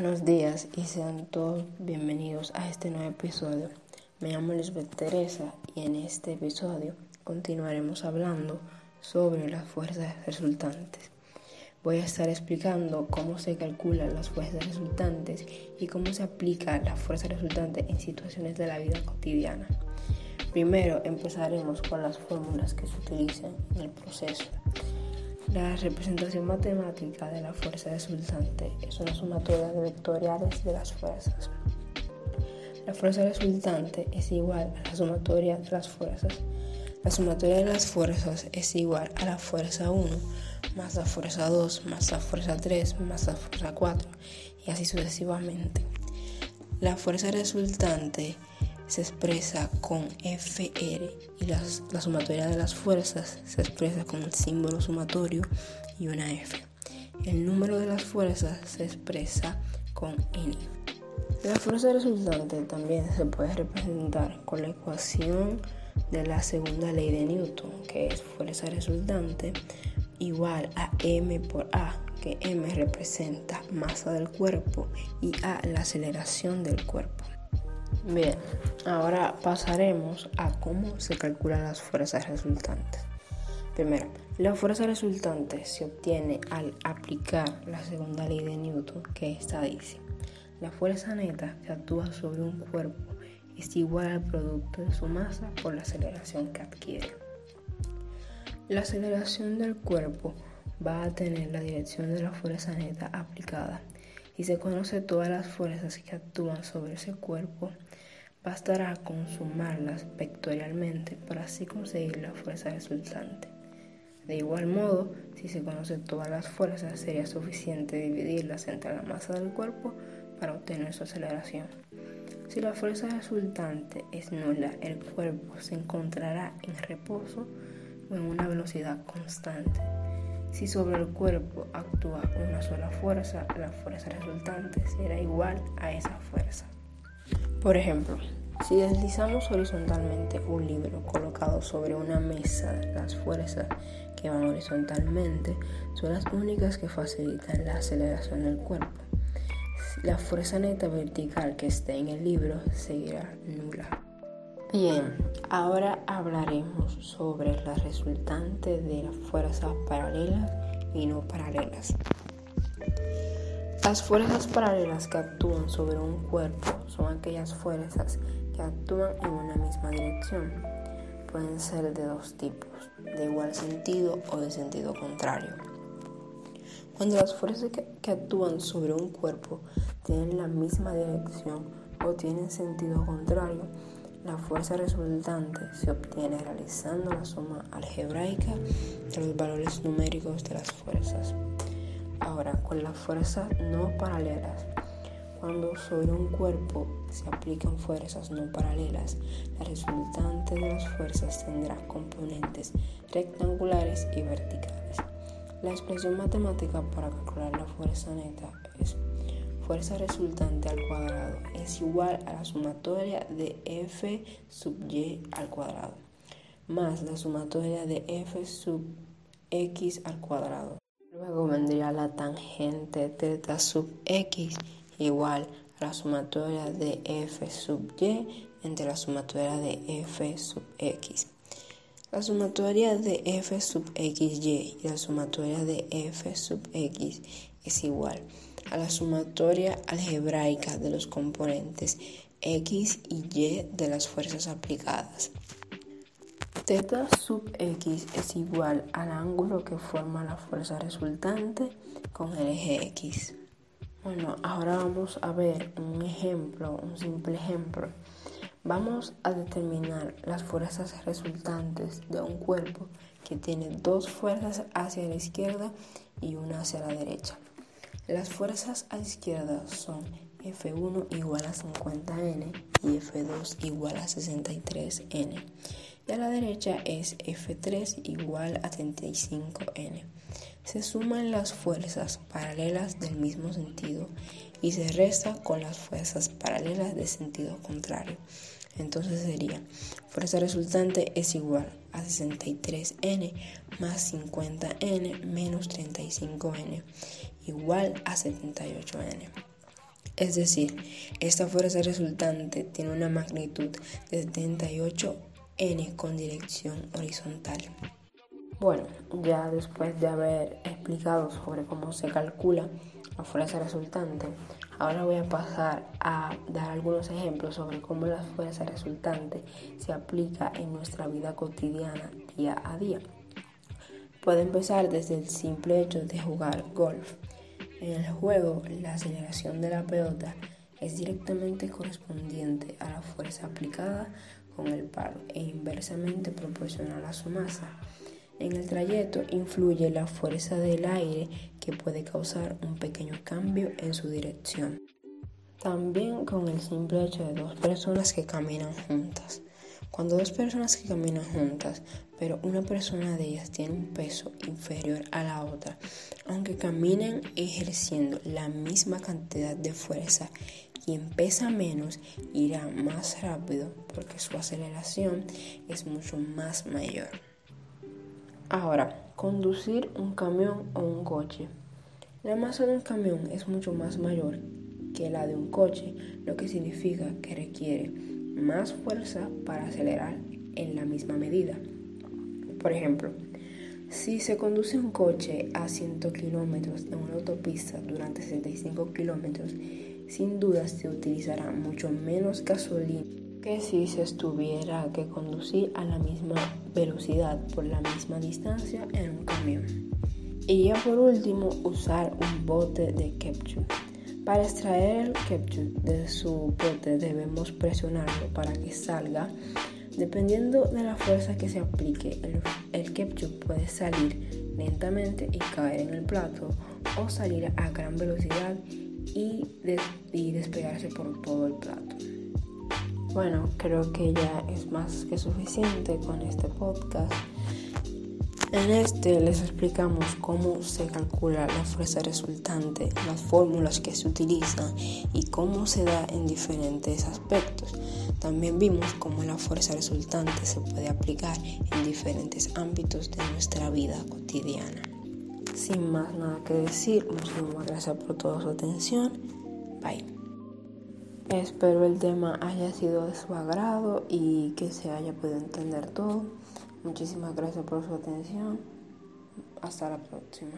Buenos días y sean todos bienvenidos a este nuevo episodio. Me llamo Lisbeth Teresa y en este episodio continuaremos hablando sobre las fuerzas resultantes. Voy a estar explicando cómo se calculan las fuerzas resultantes y cómo se aplica la fuerza resultante en situaciones de la vida cotidiana. Primero empezaremos con las fórmulas que se utilizan en el proceso. La representación matemática de la fuerza resultante es una sumatoria de vectoriales de las fuerzas. La fuerza resultante es igual a la sumatoria de las fuerzas. La sumatoria de las fuerzas es igual a la fuerza 1 más la fuerza 2 más la fuerza 3 más la fuerza 4 y así sucesivamente. La fuerza resultante se expresa con FR y la, sumatoria de las fuerzas se expresa con el símbolo sumatorio y una F. El número de las fuerzas se expresa con N. La fuerza resultante también se puede representar con la ecuación de la segunda ley de Newton, que es fuerza resultante igual a m por a, que m representa masa del cuerpo y a la aceleración del cuerpo. Bien, ahora pasaremos a cómo se calculan las fuerzas resultantes. Primero, la fuerza resultante se obtiene al aplicar la segunda ley de Newton, que esta dice, la fuerza neta que actúa sobre un cuerpo es igual al producto de su masa por la aceleración que adquiere. La aceleración del cuerpo va a tener la dirección de la fuerza neta aplicada y se conoce todas las fuerzas que actúan sobre ese cuerpo, bastará con sumarlas vectorialmente para así conseguir la fuerza resultante. De igual modo, si se conocen todas las fuerzas, sería suficiente dividirlas entre la masa del cuerpo para obtener su aceleración. Si la fuerza resultante es nula, el cuerpo se encontrará en reposo o en una velocidad constante. Si sobre el cuerpo actúa una sola fuerza, la fuerza resultante será igual a esa fuerza. Por ejemplo, si deslizamos horizontalmente un libro colocado sobre una mesa, las fuerzas que van horizontalmente son las únicas que facilitan la aceleración del cuerpo. La fuerza neta vertical que esté en el libro seguirá nula. Bien, ahora hablaremos sobre la resultante de las fuerzas paralelas y no paralelas. Las fuerzas paralelas que actúan sobre un cuerpo son aquellas fuerzas que actúan en una misma dirección. Pueden ser de dos tipos, de igual sentido o de sentido contrario. Cuando las fuerzas que actúan sobre un cuerpo tienen la misma dirección o tienen sentido contrario, la fuerza resultante se obtiene realizando la suma algebraica de los valores numéricos de las fuerzas. Ahora, con las fuerzas no paralelas, cuando sobre un cuerpo se aplican fuerzas no paralelas, la resultante de las fuerzas tendrá componentes rectangulares y verticales. La expresión matemática para calcular la fuerza neta es fuerza resultante al cuadrado es igual a la sumatoria de f sub y al cuadrado más la sumatoria de f sub x al cuadrado. Luego vendría la tangente teta sub x igual a la sumatoria de f sub y entre la sumatoria de f sub x. La sumatoria de f sub xy y la sumatoria de f sub x es igual a la sumatoria algebraica de los componentes x y y de las fuerzas aplicadas. Teta sub x es igual al ángulo que forma la fuerza resultante con el eje x. Bueno, ahora vamos a ver un ejemplo, un simple ejemplo. Vamos a determinar las fuerzas resultantes de un cuerpo que tiene dos fuerzas hacia la izquierda y una hacia la derecha. Las fuerzas a izquierda son F1 igual a 50N y F2 igual a 63N. Y a la derecha es F3 igual a 35N. Se suman las fuerzas paralelas del mismo sentido y se resta con las fuerzas paralelas de sentido contrario. Entonces sería, fuerza resultante es igual a 63n más 50n menos 35n igual a 78n. Es decir, esta fuerza resultante tiene una magnitud de 78 n con dirección horizontal. Bueno, ya después de haber explicado sobre cómo se calcula la fuerza resultante, ahora voy a pasar a dar algunos ejemplos sobre cómo la fuerza resultante se aplica en nuestra vida cotidiana día a día. Puede empezar desde el simple hecho de jugar golf. En el juego, la aceleración de la pelota es directamente correspondiente a la fuerza aplicada con el palo e inversamente proporcional a su masa. En el trayecto influye la fuerza del aire puede causar un pequeño cambio en su dirección. También con el simple hecho de dos personas que caminan juntas. Cuando dos personas que caminan juntas, pero una persona de ellas tiene un peso inferior a la otra, aunque caminen ejerciendo la misma cantidad de fuerza, quien pesa menos irá más rápido porque su aceleración es mucho más mayor. Ahora, conducir un camión o un coche. La masa de un camión es mucho más mayor que la de un coche, lo que significa que requiere más fuerza para acelerar en la misma medida. Por ejemplo, si se conduce un coche a 100 kilómetros en una autopista durante 65 kilómetros, sin duda se utilizará mucho menos gasolina que si se estuviera que conducir a la misma velocidad por la misma distancia en un camión. Y ya por último, usar un bote de ketchup. Para extraer el ketchup de su bote debemos presionarlo para que salga. Dependiendo de la fuerza que se aplique, el, el ketchup puede salir lentamente y caer en el plato o salir a gran velocidad y, y despegarse por todo el plato. Bueno, creo que ya es más que suficiente con este podcast. En este les explicamos cómo se calcula la fuerza resultante, las fórmulas que se utilizan y cómo se da en diferentes aspectos. También vimos cómo la fuerza resultante se puede aplicar en diferentes ámbitos de nuestra vida cotidiana. Sin más nada que decir, muchísimas gracias por toda su atención. Bye. Espero el tema haya sido de su agrado y que se haya podido entender todo. Muchísimas gracias por su atención. Hasta la próxima.